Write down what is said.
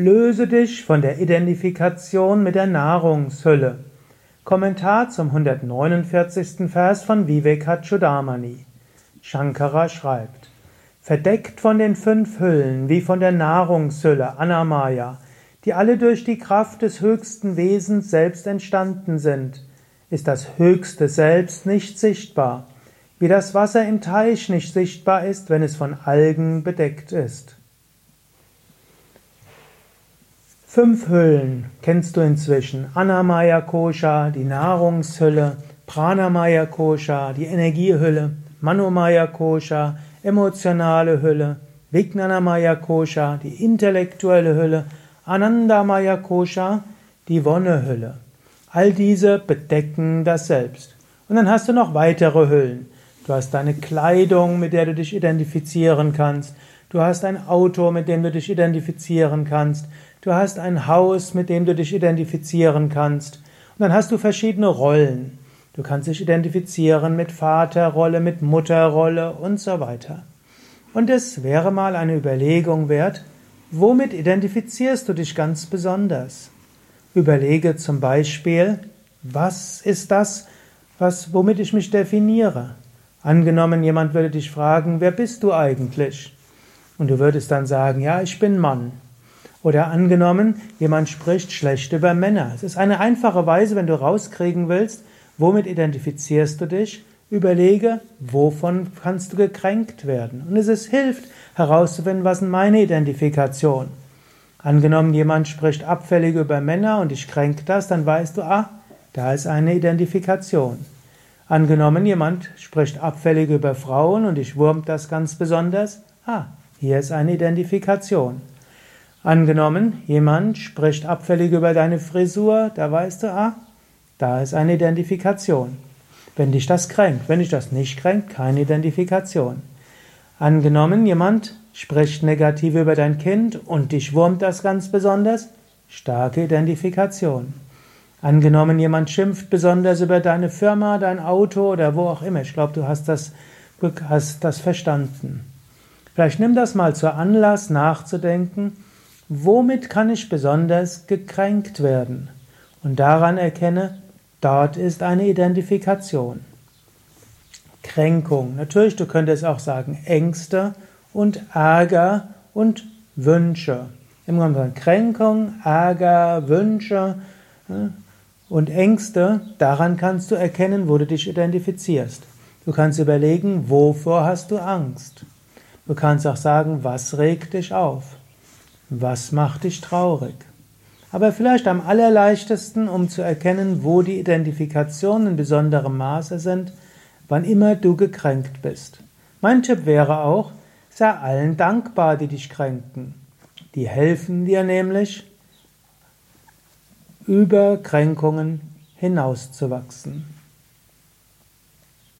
Löse dich von der Identifikation mit der Nahrungshülle. Kommentar zum 149. Vers von Vivekachudamani. Shankara schreibt, verdeckt von den fünf Hüllen wie von der Nahrungshülle Anamaya, die alle durch die Kraft des höchsten Wesens selbst entstanden sind, ist das höchste Selbst nicht sichtbar, wie das Wasser im Teich nicht sichtbar ist, wenn es von Algen bedeckt ist. Fünf Hüllen kennst du inzwischen. Anamaya Kosha, die Nahrungshülle, Pranamaya Kosha, die Energiehülle, Manomaya Kosha, emotionale Hülle, Vijnanamaya Kosha, die intellektuelle Hülle, Anandamaya Kosha, die Wonnehülle. All diese bedecken das Selbst. Und dann hast du noch weitere Hüllen. Du hast deine Kleidung, mit der du dich identifizieren kannst. Du hast ein Auto, mit dem du dich identifizieren kannst. Du hast ein Haus, mit dem du dich identifizieren kannst. Und dann hast du verschiedene Rollen. Du kannst dich identifizieren mit Vaterrolle, mit Mutterrolle und so weiter. Und es wäre mal eine Überlegung wert, womit identifizierst du dich ganz besonders? Überlege zum Beispiel, was ist das, was, womit ich mich definiere? Angenommen, jemand würde dich fragen, wer bist du eigentlich? Und du würdest dann sagen, ja, ich bin Mann. Oder angenommen, jemand spricht schlecht über Männer. Es ist eine einfache Weise, wenn du rauskriegen willst, womit identifizierst du dich, überlege, wovon kannst du gekränkt werden. Und es ist, hilft herauszufinden, was ist meine Identifikation. Angenommen, jemand spricht abfällig über Männer und ich kränke das, dann weißt du, ah, da ist eine Identifikation. Angenommen, jemand spricht abfällig über Frauen und ich wurmt das ganz besonders, ah, hier ist eine Identifikation. Angenommen, jemand spricht abfällig über deine Frisur, da weißt du, ah, da ist eine Identifikation. Wenn dich das kränkt, wenn dich das nicht kränkt, keine Identifikation. Angenommen, jemand spricht negativ über dein Kind und dich wurmt das ganz besonders, starke Identifikation. Angenommen, jemand schimpft besonders über deine Firma, dein Auto oder wo auch immer. Ich glaube, du hast das, hast das verstanden. Vielleicht nimm das mal zur Anlass nachzudenken, Womit kann ich besonders gekränkt werden? Und daran erkenne, dort ist eine Identifikation. Kränkung. Natürlich, du könntest auch sagen Ängste und Ärger und Wünsche. Im Grunde Kränkung, Ärger, Wünsche und Ängste, daran kannst du erkennen, wo du dich identifizierst. Du kannst überlegen, wovor hast du Angst. Du kannst auch sagen, was regt dich auf. Was macht dich traurig? Aber vielleicht am allerleichtesten, um zu erkennen, wo die Identifikationen in besonderem Maße sind, wann immer du gekränkt bist. Mein Tipp wäre auch, sei allen dankbar, die dich kränken. Die helfen dir nämlich, über Kränkungen hinauszuwachsen.